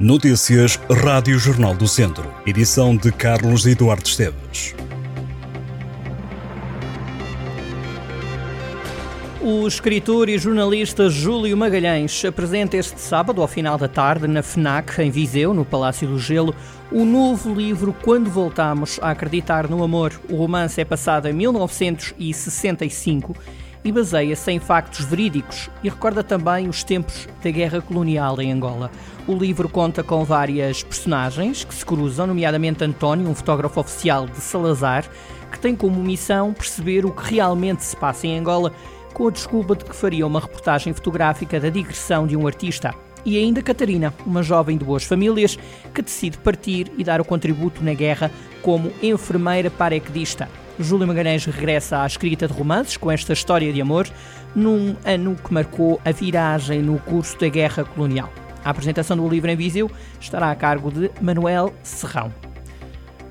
Notícias Rádio Jornal do Centro. Edição de Carlos Eduardo Esteves. O escritor e jornalista Júlio Magalhães apresenta este sábado, ao final da tarde, na FNAC, em Viseu, no Palácio do Gelo, o novo livro Quando Voltamos a Acreditar no Amor. O romance é passado em 1965 e baseia-se em factos verídicos e recorda também os tempos da guerra colonial em Angola. O livro conta com várias personagens que se cruzam, nomeadamente António, um fotógrafo oficial de Salazar, que tem como missão perceber o que realmente se passa em Angola com a desculpa de que faria uma reportagem fotográfica da digressão de um artista. E ainda Catarina, uma jovem de boas famílias que decide partir e dar o contributo na guerra como enfermeira paraquedista. Júlio Magalhães regressa à escrita de romances com esta história de amor num ano que marcou a viragem no curso da guerra colonial. A apresentação do livro em Viseu estará a cargo de Manuel Serrão.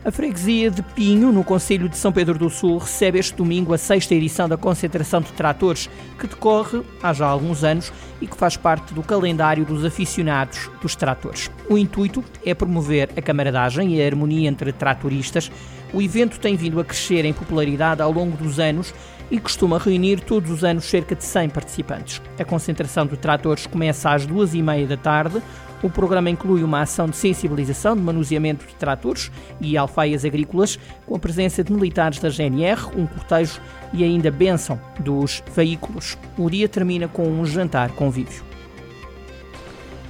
A freguesia de Pinho, no Conselho de São Pedro do Sul, recebe este domingo a sexta edição da concentração de tratores, que decorre há já alguns anos e que faz parte do calendário dos aficionados dos tratores. O intuito é promover a camaradagem e a harmonia entre tratoristas. O evento tem vindo a crescer em popularidade ao longo dos anos e costuma reunir todos os anos cerca de 100 participantes. A concentração de tratores começa às duas e meia da tarde. O programa inclui uma ação de sensibilização de manuseamento de tratores e alfaias agrícolas, com a presença de militares da GNR, um cortejo e ainda bênção dos veículos. O dia termina com um jantar convívio.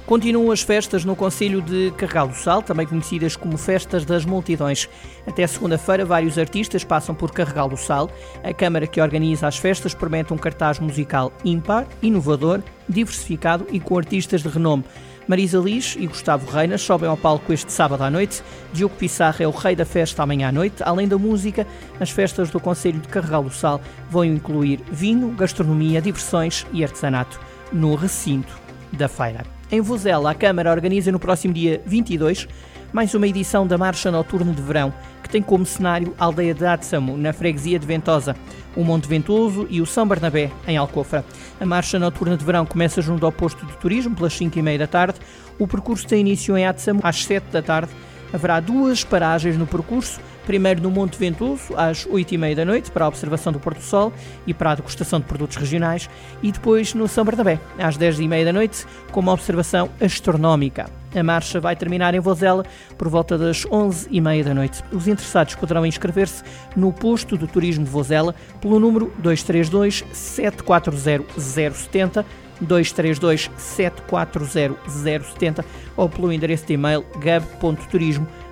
Continuam as festas no Conselho de Carregal do Sal, também conhecidas como Festas das Multidões. Até segunda-feira, vários artistas passam por Carregal do Sal. A Câmara que organiza as festas promete um cartaz musical ímpar, inovador, diversificado e com artistas de renome. Marisa Liz e Gustavo Reina sobem ao palco este sábado à noite. Diogo Pissarra é o rei da festa amanhã à noite. Além da música, as festas do Conselho de Carregal do Sal vão incluir vinho, gastronomia, diversões e artesanato no recinto da feira. Em Vozela, a Câmara organiza no próximo dia 22 mais uma edição da Marcha Noturna de Verão, tem como cenário a aldeia de Atsamo, na freguesia de Ventosa, o Monte Ventoso e o São Bernabé, em Alcofra. A Marcha Noturna de Verão começa junto ao posto de turismo, pelas 5 e meia da tarde. O percurso tem início em Atsamo às 7 da tarde. Haverá duas paragens no percurso, primeiro no Monte Ventoso, às 8h30 da noite, para a observação do Porto Sol e para a degustação de produtos regionais, e depois no São Bernabé, às 10h30 da noite, com uma observação astronómica. A marcha vai terminar em Vozela por volta das 11h30 da noite. Os interessados poderão inscrever-se no posto do Turismo de Vozela pelo número 232 740 070 232 740 070 ou pelo endereço de e-mail gab.turismo.com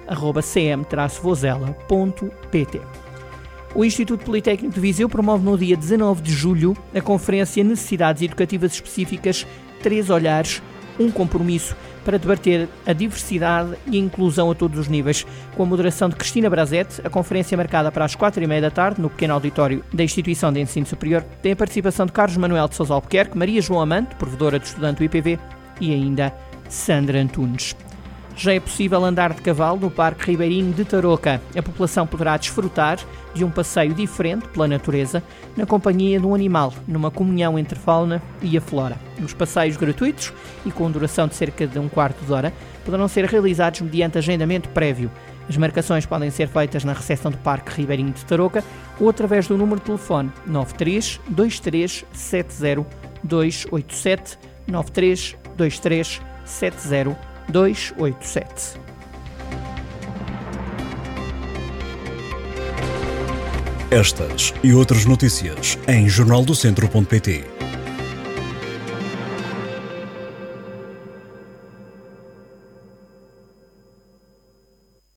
cm-vozela.pt. O Instituto Politécnico de Viseu promove no dia 19 de julho a conferência Necessidades Educativas Específicas Três Olhares, um compromisso para debater a diversidade e a inclusão a todos os níveis. Com a moderação de Cristina Brazete, a conferência marcada para as quatro e meia da tarde no pequeno auditório da Instituição de Ensino Superior tem a participação de Carlos Manuel de Sousa Albuquerque, Maria João Amante, provedora de estudante do IPV, e ainda Sandra Antunes. Já é possível andar de cavalo no Parque Ribeirinho de Tarouca. A população poderá desfrutar de um passeio diferente pela natureza, na companhia de um animal, numa comunhão entre a fauna e a flora. Os passeios gratuitos e com duração de cerca de um quarto de hora poderão ser realizados mediante agendamento prévio. As marcações podem ser feitas na recepção do Parque Ribeirinho de Tarouca ou através do número de telefone 93 23 70 287 93 23 70 287. Estas e outras notícias em jornaldocentro.pt.